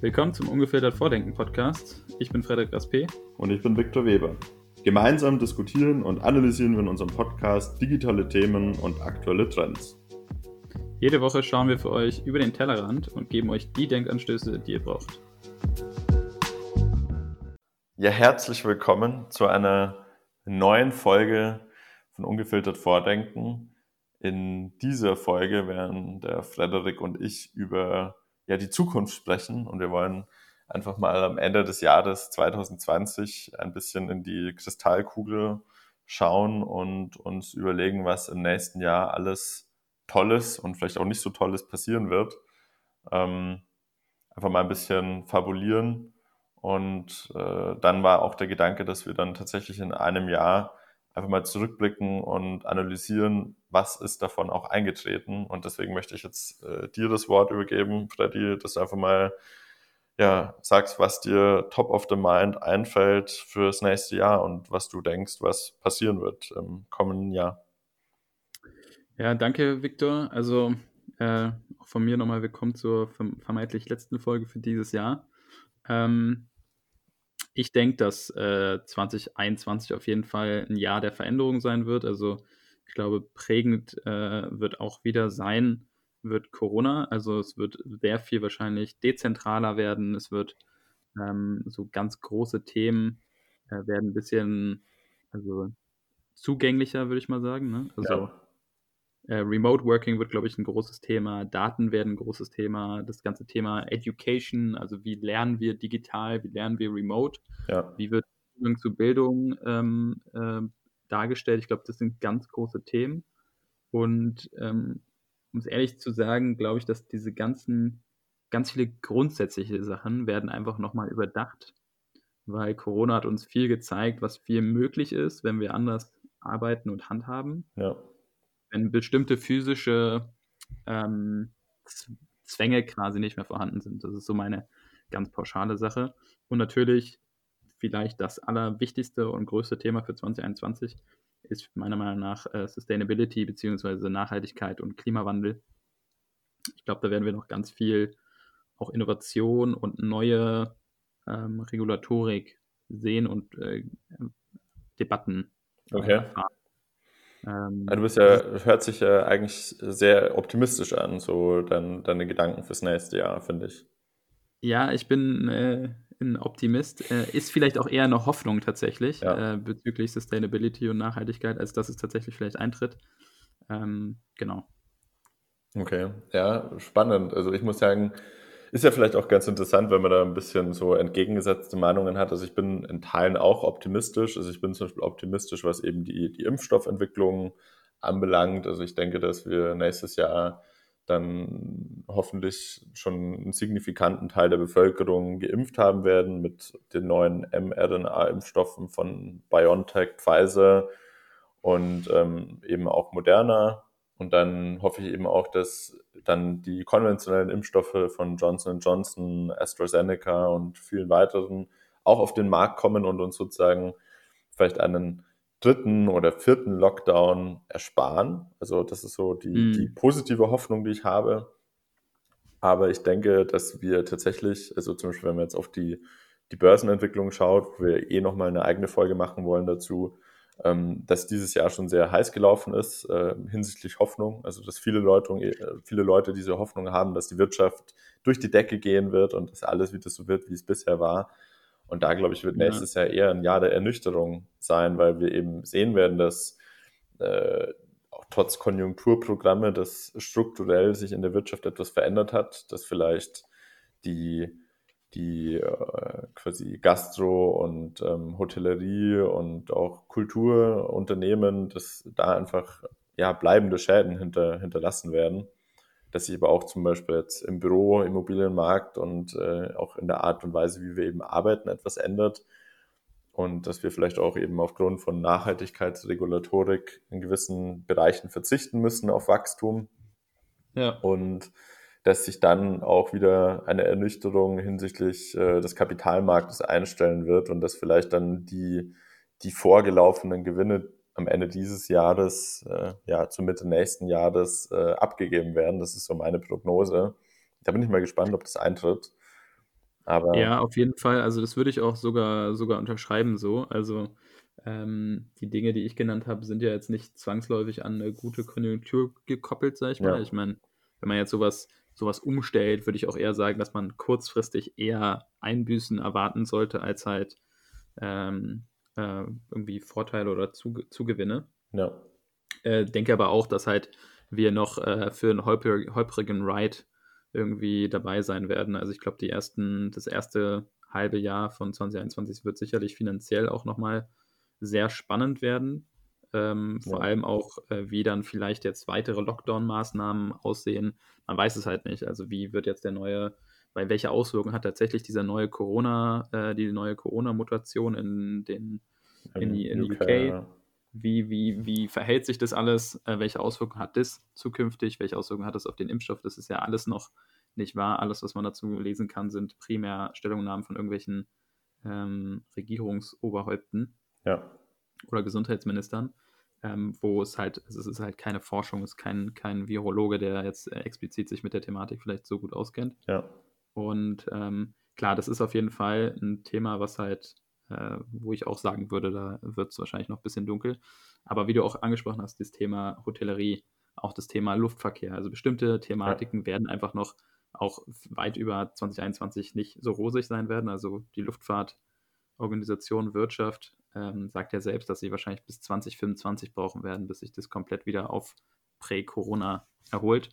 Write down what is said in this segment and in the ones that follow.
Willkommen zum Ungefiltert Vordenken Podcast. Ich bin Frederik Raspe. Und ich bin Viktor Weber. Gemeinsam diskutieren und analysieren wir in unserem Podcast digitale Themen und aktuelle Trends. Jede Woche schauen wir für euch über den Tellerrand und geben euch die Denkanstöße, die ihr braucht. Ja, herzlich willkommen zu einer neuen Folge von Ungefiltert Vordenken. In dieser Folge werden der Frederik und ich über ja, die Zukunft sprechen und wir wollen einfach mal am Ende des Jahres 2020 ein bisschen in die Kristallkugel schauen und uns überlegen, was im nächsten Jahr alles Tolles und vielleicht auch nicht so Tolles passieren wird. Ähm, einfach mal ein bisschen fabulieren. Und äh, dann war auch der Gedanke, dass wir dann tatsächlich in einem Jahr einfach mal zurückblicken und analysieren, was ist davon auch eingetreten. Und deswegen möchte ich jetzt äh, dir das Wort übergeben, Freddy, dass du einfach mal ja, sagst, was dir top of the mind einfällt fürs nächste Jahr und was du denkst, was passieren wird im kommenden Jahr. Ja, danke, Viktor. Also äh, von mir nochmal willkommen zur vermeintlich letzten Folge für dieses Jahr. Ähm, ich denke, dass äh, 2021 auf jeden Fall ein Jahr der Veränderung sein wird. Also ich glaube, prägend äh, wird auch wieder sein, wird Corona. Also es wird sehr viel wahrscheinlich dezentraler werden. Es wird ähm, so ganz große Themen äh, werden ein bisschen also zugänglicher, würde ich mal sagen. Ne? Also ja. Äh, Remote Working wird, glaube ich, ein großes Thema. Daten werden ein großes Thema. Das ganze Thema Education, also wie lernen wir digital, wie lernen wir remote, ja. wie wird Zugang zu Bildung ähm, äh, dargestellt. Ich glaube, das sind ganz große Themen. Und ähm, um es ehrlich zu sagen, glaube ich, dass diese ganzen, ganz viele grundsätzliche Sachen werden einfach nochmal überdacht, weil Corona hat uns viel gezeigt, was viel möglich ist, wenn wir anders arbeiten und handhaben. Ja wenn bestimmte physische ähm, Zwänge quasi nicht mehr vorhanden sind. Das ist so meine ganz pauschale Sache. Und natürlich vielleicht das allerwichtigste und größte Thema für 2021 ist meiner Meinung nach äh, Sustainability bzw. Nachhaltigkeit und Klimawandel. Ich glaube, da werden wir noch ganz viel auch Innovation und neue ähm, Regulatorik sehen und äh, Debatten okay. erfahren. Ähm, du bist ja, hört sich ja eigentlich sehr optimistisch an, so dein, deine Gedanken fürs nächste Jahr, finde ich. Ja, ich bin äh, ein Optimist. Äh, ist vielleicht auch eher eine Hoffnung tatsächlich ja. äh, bezüglich Sustainability und Nachhaltigkeit, als dass es tatsächlich vielleicht eintritt. Ähm, genau. Okay, ja, spannend. Also ich muss sagen, ist ja vielleicht auch ganz interessant, wenn man da ein bisschen so entgegengesetzte Meinungen hat. Also ich bin in Teilen auch optimistisch. Also ich bin zum Beispiel optimistisch, was eben die, die Impfstoffentwicklung anbelangt. Also ich denke, dass wir nächstes Jahr dann hoffentlich schon einen signifikanten Teil der Bevölkerung geimpft haben werden mit den neuen mRNA-Impfstoffen von BioNTech, Pfizer und ähm, eben auch Moderna. Und dann hoffe ich eben auch, dass dann die konventionellen Impfstoffe von Johnson Johnson, AstraZeneca und vielen weiteren auch auf den Markt kommen und uns sozusagen vielleicht einen dritten oder vierten Lockdown ersparen. Also das ist so die, mm. die positive Hoffnung, die ich habe. Aber ich denke, dass wir tatsächlich, also zum Beispiel, wenn man jetzt auf die, die Börsenentwicklung schaut, wo wir eh nochmal eine eigene Folge machen wollen dazu, ähm, dass dieses Jahr schon sehr heiß gelaufen ist äh, hinsichtlich Hoffnung. Also dass viele Leute, äh, viele Leute diese Hoffnung haben, dass die Wirtschaft durch die Decke gehen wird und dass alles wieder so wird, wie es bisher war. Und da, glaube ich, wird nächstes ja. Jahr eher ein Jahr der Ernüchterung sein, weil wir eben sehen werden, dass äh, auch trotz Konjunkturprogramme, dass strukturell sich in der Wirtschaft etwas verändert hat, dass vielleicht die die äh, quasi Gastro und ähm, Hotellerie und auch Kulturunternehmen, dass da einfach ja bleibende Schäden hinter, hinterlassen werden. Dass sich aber auch zum Beispiel jetzt im Büro, Immobilienmarkt und äh, auch in der Art und Weise, wie wir eben arbeiten, etwas ändert. Und dass wir vielleicht auch eben aufgrund von Nachhaltigkeitsregulatorik in gewissen Bereichen verzichten müssen auf Wachstum. Ja. Und dass sich dann auch wieder eine Ernüchterung hinsichtlich äh, des Kapitalmarktes einstellen wird und dass vielleicht dann die, die vorgelaufenen Gewinne am Ende dieses Jahres, äh, ja, zur Mitte nächsten Jahres äh, abgegeben werden. Das ist so meine Prognose. Da bin ich mal gespannt, ob das eintritt. Aber ja, auf jeden Fall. Also das würde ich auch sogar, sogar unterschreiben so. Also ähm, die Dinge, die ich genannt habe, sind ja jetzt nicht zwangsläufig an eine gute Konjunktur gekoppelt, sag ich mal. Ja. Ich meine, wenn man jetzt sowas, sowas umstellt, würde ich auch eher sagen, dass man kurzfristig eher Einbüßen erwarten sollte, als halt ähm, äh, irgendwie Vorteile oder Zugewinne. Ja. Äh, denke aber auch, dass halt wir noch äh, für einen holprigen Ride irgendwie dabei sein werden. Also ich glaube, die ersten, das erste halbe Jahr von 2021 wird sicherlich finanziell auch nochmal sehr spannend werden. Ähm, ja. Vor allem auch, äh, wie dann vielleicht jetzt weitere Lockdown-Maßnahmen aussehen. Man weiß es halt nicht. Also wie wird jetzt der neue, weil welche Auswirkungen hat tatsächlich dieser neue Corona, äh, die neue Corona-Mutation in den in, die, in UK, UK wie, wie, wie verhält sich das alles? Äh, welche Auswirkungen hat das zukünftig? Welche Auswirkungen hat das auf den Impfstoff? Das ist ja alles noch nicht wahr. Alles, was man dazu lesen kann, sind primär Stellungnahmen von irgendwelchen ähm, Regierungsoberhäupten ja. Oder Gesundheitsministern. Ähm, wo es halt, es ist halt keine Forschung, es ist kein, kein Virologe, der jetzt explizit sich mit der Thematik vielleicht so gut auskennt. Ja. Und ähm, klar, das ist auf jeden Fall ein Thema, was halt äh, wo ich auch sagen würde, da wird es wahrscheinlich noch ein bisschen dunkel. Aber wie du auch angesprochen hast, das Thema Hotellerie, auch das Thema Luftverkehr, also bestimmte Thematiken ja. werden einfach noch auch weit über 2021 nicht so rosig sein werden. Also die Luftfahrtorganisation Wirtschaft ähm, sagt ja selbst, dass sie wahrscheinlich bis 2025 brauchen werden, bis sich das komplett wieder auf Prä-Corona erholt.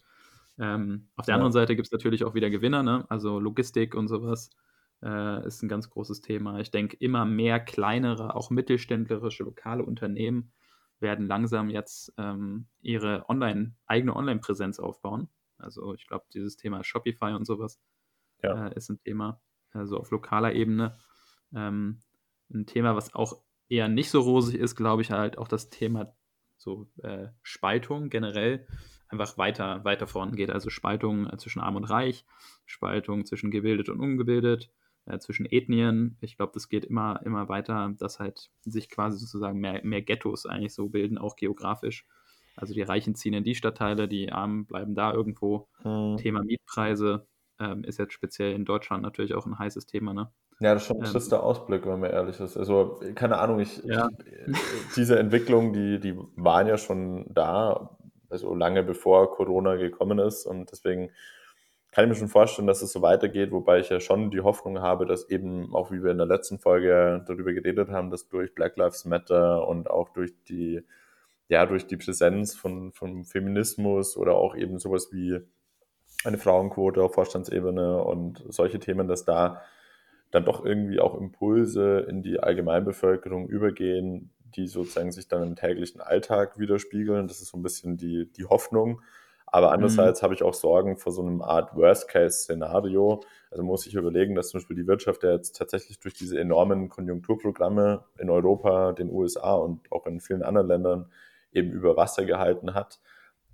Ähm, auf der ja. anderen Seite gibt es natürlich auch wieder Gewinner, ne? also Logistik und sowas äh, ist ein ganz großes Thema. Ich denke, immer mehr kleinere, auch mittelständlerische lokale Unternehmen werden langsam jetzt ähm, ihre Online, eigene Online-Präsenz aufbauen. Also ich glaube, dieses Thema Shopify und sowas ja. äh, ist ein Thema, also auf lokaler Ebene. Ähm, ein Thema, was auch eher nicht so rosig ist, glaube ich, halt auch das Thema so äh, Spaltung generell einfach weiter, weiter vorangeht. Also Spaltung äh, zwischen Arm und Reich, Spaltung zwischen gebildet und ungebildet, äh, zwischen Ethnien. Ich glaube, das geht immer, immer weiter, dass halt sich quasi sozusagen mehr, mehr Ghettos eigentlich so bilden, auch geografisch. Also die Reichen ziehen in die Stadtteile, die Armen bleiben da irgendwo. Mhm. Thema Mietpreise ähm, ist jetzt speziell in Deutschland natürlich auch ein heißes Thema, ne? Ja, das ist schon ein ähm, trister Ausblick, wenn man ehrlich ist. Also, keine Ahnung, ich, ja. ich, diese Entwicklungen, die, die waren ja schon da, also lange bevor Corona gekommen ist und deswegen kann ich mir schon vorstellen, dass es so weitergeht, wobei ich ja schon die Hoffnung habe, dass eben, auch wie wir in der letzten Folge darüber geredet haben, dass durch Black Lives Matter und auch durch die, ja, durch die Präsenz von, von Feminismus oder auch eben sowas wie eine Frauenquote auf Vorstandsebene und solche Themen, dass da dann doch irgendwie auch Impulse in die Allgemeinbevölkerung übergehen, die sozusagen sich dann im täglichen Alltag widerspiegeln. Das ist so ein bisschen die, die Hoffnung. Aber andererseits mhm. habe ich auch Sorgen vor so einem Art Worst-Case-Szenario. Also muss ich überlegen, dass zum Beispiel die Wirtschaft ja jetzt tatsächlich durch diese enormen Konjunkturprogramme in Europa, den USA und auch in vielen anderen Ländern eben über Wasser gehalten hat.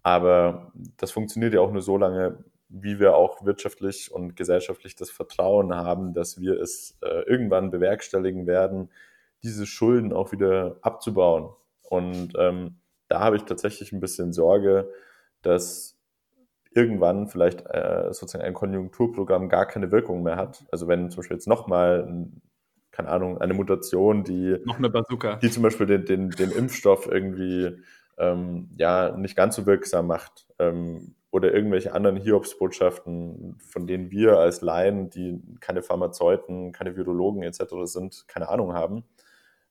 Aber das funktioniert ja auch nur so lange, wie wir auch wirtschaftlich und gesellschaftlich das Vertrauen haben, dass wir es äh, irgendwann bewerkstelligen werden, diese Schulden auch wieder abzubauen. Und ähm, da habe ich tatsächlich ein bisschen Sorge, dass irgendwann vielleicht äh, sozusagen ein Konjunkturprogramm gar keine Wirkung mehr hat. Also wenn zum Beispiel jetzt nochmal, keine Ahnung, eine Mutation, die, Noch eine Bazooka. die zum Beispiel den, den, den Impfstoff irgendwie ähm, ja, nicht ganz so wirksam macht ähm, oder irgendwelche anderen Hiobsbotschaften, von denen wir als Laien, die keine Pharmazeuten, keine Virologen etc. sind, keine Ahnung haben,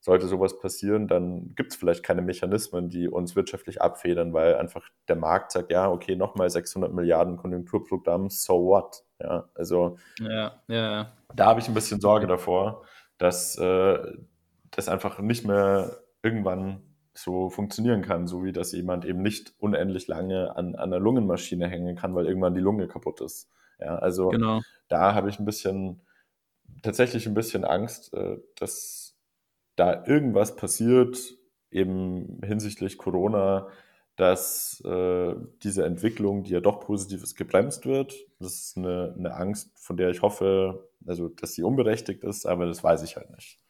sollte sowas passieren, dann gibt es vielleicht keine Mechanismen, die uns wirtschaftlich abfedern, weil einfach der Markt sagt, ja, okay, nochmal 600 Milliarden Konjunkturprogramm, so what? Ja, also ja, ja, da habe ich ein bisschen Sorge davor, dass äh, das einfach nicht mehr irgendwann so funktionieren kann, so wie dass jemand eben nicht unendlich lange an, an einer Lungenmaschine hängen kann, weil irgendwann die Lunge kaputt ist. Ja, also genau. da habe ich ein bisschen, tatsächlich ein bisschen Angst, äh, dass da irgendwas passiert, eben hinsichtlich Corona, dass äh, diese Entwicklung, die ja doch positiv ist, gebremst wird. Das ist eine, eine Angst, von der ich hoffe, also dass sie unberechtigt ist, aber das weiß ich halt nicht.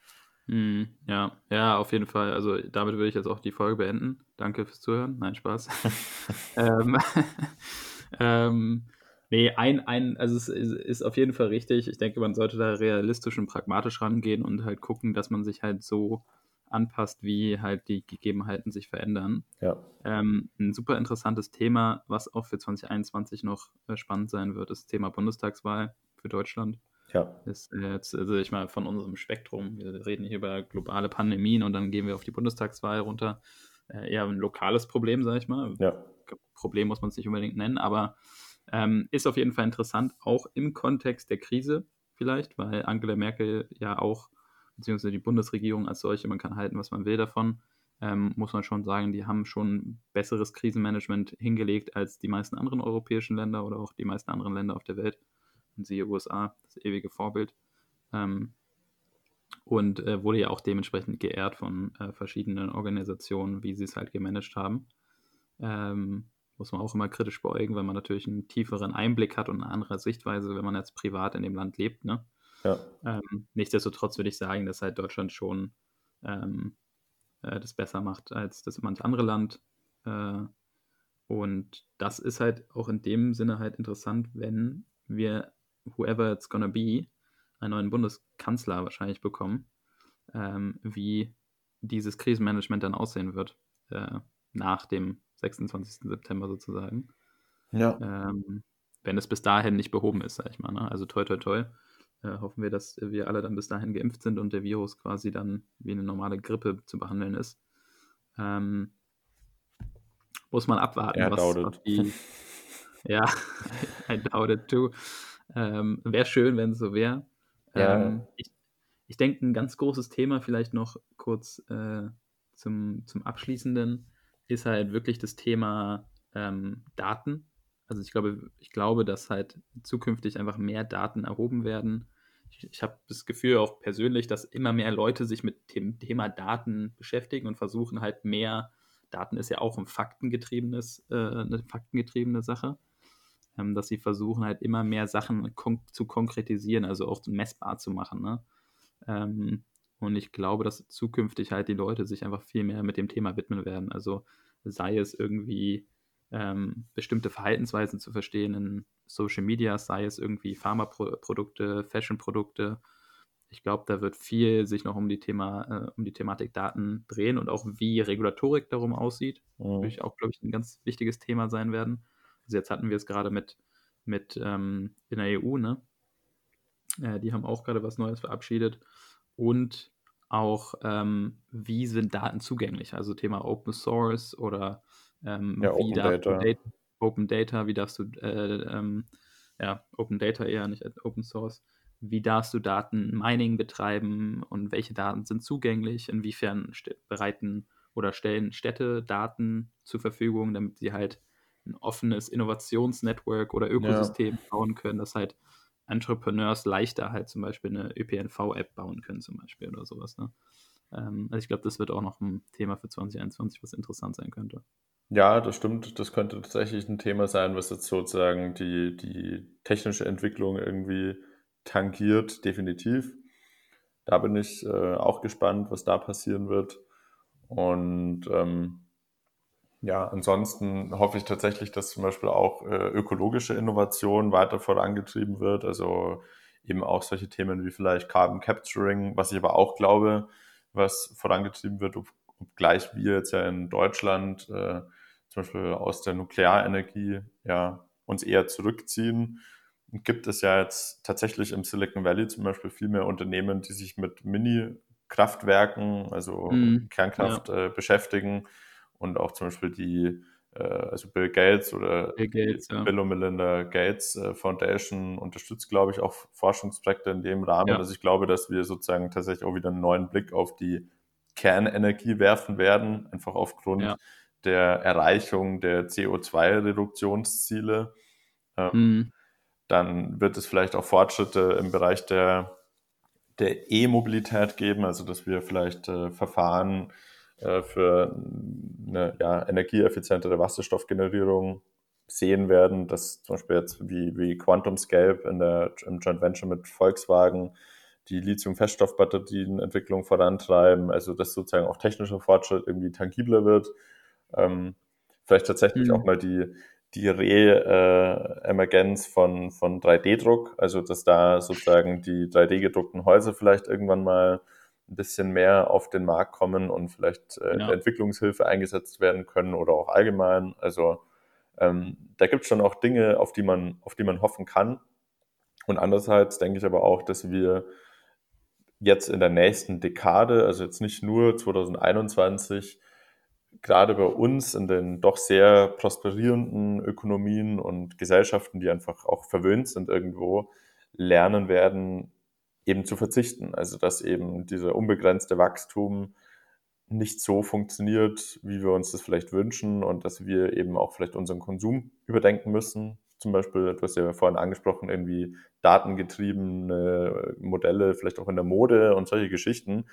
Mhm, ja, ja, auf jeden Fall. Also damit würde ich jetzt auch die Folge beenden. Danke fürs Zuhören. Nein, Spaß. ähm, ähm, nee, ein, ein, also es ist, auf jeden Fall richtig. Ich denke, man sollte da realistisch und pragmatisch rangehen und halt gucken, dass man sich halt so anpasst, wie halt die Gegebenheiten sich verändern. Ja. Ähm, ein super interessantes Thema, was auch für 2021 noch äh, spannend sein wird, ist das Thema Bundestagswahl für Deutschland. Ja. Ist jetzt, also ich mal von unserem Spektrum, wir reden hier über globale Pandemien und dann gehen wir auf die Bundestagswahl runter. Äh, eher ein lokales Problem, sage ich mal. Ja. Problem muss man es nicht unbedingt nennen, aber ähm, ist auf jeden Fall interessant, auch im Kontext der Krise vielleicht, weil Angela Merkel ja auch, beziehungsweise die Bundesregierung als solche, man kann halten, was man will davon, ähm, muss man schon sagen, die haben schon besseres Krisenmanagement hingelegt als die meisten anderen europäischen Länder oder auch die meisten anderen Länder auf der Welt siehe USA, das ewige Vorbild. Ähm, und äh, wurde ja auch dementsprechend geehrt von äh, verschiedenen Organisationen, wie sie es halt gemanagt haben. Ähm, muss man auch immer kritisch beäugen, weil man natürlich einen tieferen Einblick hat und eine andere Sichtweise, wenn man jetzt privat in dem Land lebt. Ne? Ja. Ähm, nichtsdestotrotz würde ich sagen, dass halt Deutschland schon ähm, äh, das besser macht als das manche andere Land. Äh, und das ist halt auch in dem Sinne halt interessant, wenn wir whoever it's gonna be, einen neuen Bundeskanzler wahrscheinlich bekommen, ähm, wie dieses Krisenmanagement dann aussehen wird, äh, nach dem 26. September sozusagen. Ja. Ähm, wenn es bis dahin nicht behoben ist, sag ich mal. Ne? Also toi, toi, toi. Äh, hoffen wir, dass wir alle dann bis dahin geimpft sind und der Virus quasi dann wie eine normale Grippe zu behandeln ist. Ähm, muss man abwarten, was auf die. ja, I doubt it too. Ähm, wäre schön, wenn es so wäre. Ja. Ähm, ich, ich denke, ein ganz großes Thema vielleicht noch kurz äh, zum, zum Abschließenden ist halt wirklich das Thema ähm, Daten. Also ich glaube, ich glaube, dass halt zukünftig einfach mehr Daten erhoben werden. Ich, ich habe das Gefühl auch persönlich, dass immer mehr Leute sich mit dem Thema Daten beschäftigen und versuchen halt mehr, Daten ist ja auch ein faktengetriebenes, äh, eine faktengetriebene Sache, ähm, dass sie versuchen halt immer mehr Sachen kon zu konkretisieren, also auch messbar zu machen. Ne? Ähm, und ich glaube, dass zukünftig halt die Leute sich einfach viel mehr mit dem Thema widmen werden. Also sei es irgendwie ähm, bestimmte Verhaltensweisen zu verstehen in Social Media, sei es irgendwie Pharmaprodukte, Fashionprodukte. Ich glaube, da wird viel sich noch um die Thema, äh, um die Thematik Daten drehen und auch wie Regulatorik darum aussieht. Mhm. Würde ich auch, glaube ich, ein ganz wichtiges Thema sein werden. Also jetzt hatten wir es gerade mit, mit ähm, in der EU, ne? Äh, die haben auch gerade was Neues verabschiedet. Und auch, ähm, wie sind Daten zugänglich? Also Thema Open Source oder ähm, ja, wie Open Data. Data. Open Data, wie darfst du, äh, ähm, ja, Open Data eher, nicht Open Source. Wie darfst du Daten Mining betreiben und welche Daten sind zugänglich? Inwiefern bereiten oder stellen Städte Daten zur Verfügung, damit sie halt ein offenes Innovationsnetwork oder Ökosystem ja. bauen können, dass halt Entrepreneurs leichter halt zum Beispiel eine ÖPNV-App bauen können, zum Beispiel oder sowas. Ne? Ähm, also ich glaube, das wird auch noch ein Thema für 2021, was interessant sein könnte. Ja, das stimmt. Das könnte tatsächlich ein Thema sein, was jetzt sozusagen die, die technische Entwicklung irgendwie tangiert, definitiv. Da bin ich äh, auch gespannt, was da passieren wird. Und ähm, ja, ansonsten hoffe ich tatsächlich, dass zum Beispiel auch äh, ökologische Innovation weiter vorangetrieben wird. Also eben auch solche Themen wie vielleicht Carbon Capturing, was ich aber auch glaube, was vorangetrieben wird, obgleich wir jetzt ja in Deutschland äh, zum Beispiel aus der Nuklearenergie ja uns eher zurückziehen. Gibt es ja jetzt tatsächlich im Silicon Valley zum Beispiel viel mehr Unternehmen, die sich mit Mini-Kraftwerken, also mm, Kernkraft ja. äh, beschäftigen und auch zum Beispiel die, äh, also Bill Gates oder Bill, Gates, ja. Bill und Melinda Gates äh, Foundation unterstützt, glaube ich, auch Forschungsprojekte in dem Rahmen. Ja. Also ich glaube, dass wir sozusagen tatsächlich auch wieder einen neuen Blick auf die Kernenergie werfen werden, einfach aufgrund ja. der Erreichung der CO2-Reduktionsziele. Ähm, mhm. Dann wird es vielleicht auch Fortschritte im Bereich der der E-Mobilität geben, also dass wir vielleicht äh, Verfahren äh, für eine ja, energieeffizientere Wasserstoffgenerierung sehen werden, dass zum Beispiel jetzt wie, wie QuantumScape in der, im Joint Venture mit Volkswagen die Lithium-Feststoffbatterienentwicklung vorantreiben, also dass sozusagen auch technischer Fortschritt irgendwie tangibler wird. Ähm, vielleicht tatsächlich mhm. auch mal die, die Re-Emergenz von, von 3D-Druck, also dass da sozusagen die 3D-gedruckten Häuser vielleicht irgendwann mal ein bisschen mehr auf den Markt kommen und vielleicht äh, ja. Entwicklungshilfe eingesetzt werden können oder auch allgemein. Also ähm, da gibt es schon auch Dinge, auf die man, auf die man hoffen kann. Und andererseits denke ich aber auch, dass wir jetzt in der nächsten Dekade, also jetzt nicht nur 2021, gerade bei uns in den doch sehr prosperierenden Ökonomien und Gesellschaften, die einfach auch verwöhnt sind irgendwo, lernen werden, eben zu verzichten. Also dass eben dieser unbegrenzte Wachstum nicht so funktioniert, wie wir uns das vielleicht wünschen und dass wir eben auch vielleicht unseren Konsum überdenken müssen. Zum Beispiel, du hast ja vorhin angesprochen, irgendwie datengetriebene Modelle, vielleicht auch in der Mode und solche Geschichten,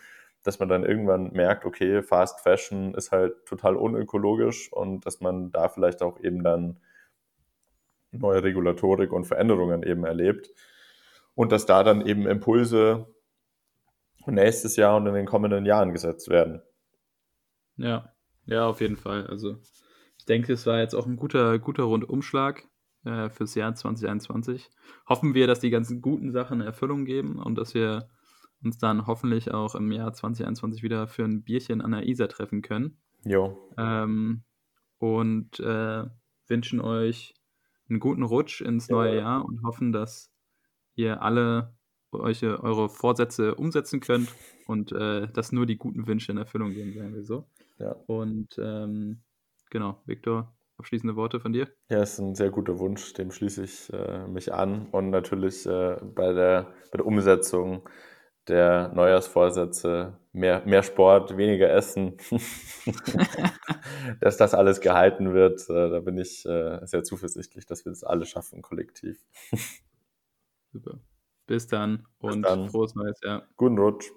dass man dann irgendwann merkt, okay, Fast Fashion ist halt total unökologisch und dass man da vielleicht auch eben dann neue Regulatorik und Veränderungen eben erlebt und dass da dann eben Impulse nächstes Jahr und in den kommenden Jahren gesetzt werden. Ja, ja, auf jeden Fall. Also ich denke, es war jetzt auch ein guter, guter Rundumschlag äh, fürs Jahr 2021. Hoffen wir, dass die ganzen guten Sachen Erfüllung geben und dass wir uns dann hoffentlich auch im Jahr 2021 wieder für ein Bierchen an der Isar treffen können. Jo. Ähm, und äh, wünschen euch einen guten Rutsch ins neue ja. Jahr und hoffen, dass ihr alle euch eure Vorsätze umsetzen könnt und äh, dass nur die guten Wünsche in Erfüllung gehen, sagen wir so. Ja. Und ähm, genau, Viktor, abschließende Worte von dir? Ja, ist ein sehr guter Wunsch, dem schließe ich äh, mich an. Und natürlich äh, bei, der, bei der Umsetzung der Neujahrsvorsätze mehr, mehr Sport, weniger Essen, dass das alles gehalten wird. Äh, da bin ich äh, sehr zuversichtlich, dass wir das alle schaffen, kollektiv. Super. Bis dann und Bis dann. frohes neues Jahr. Guten Rutsch.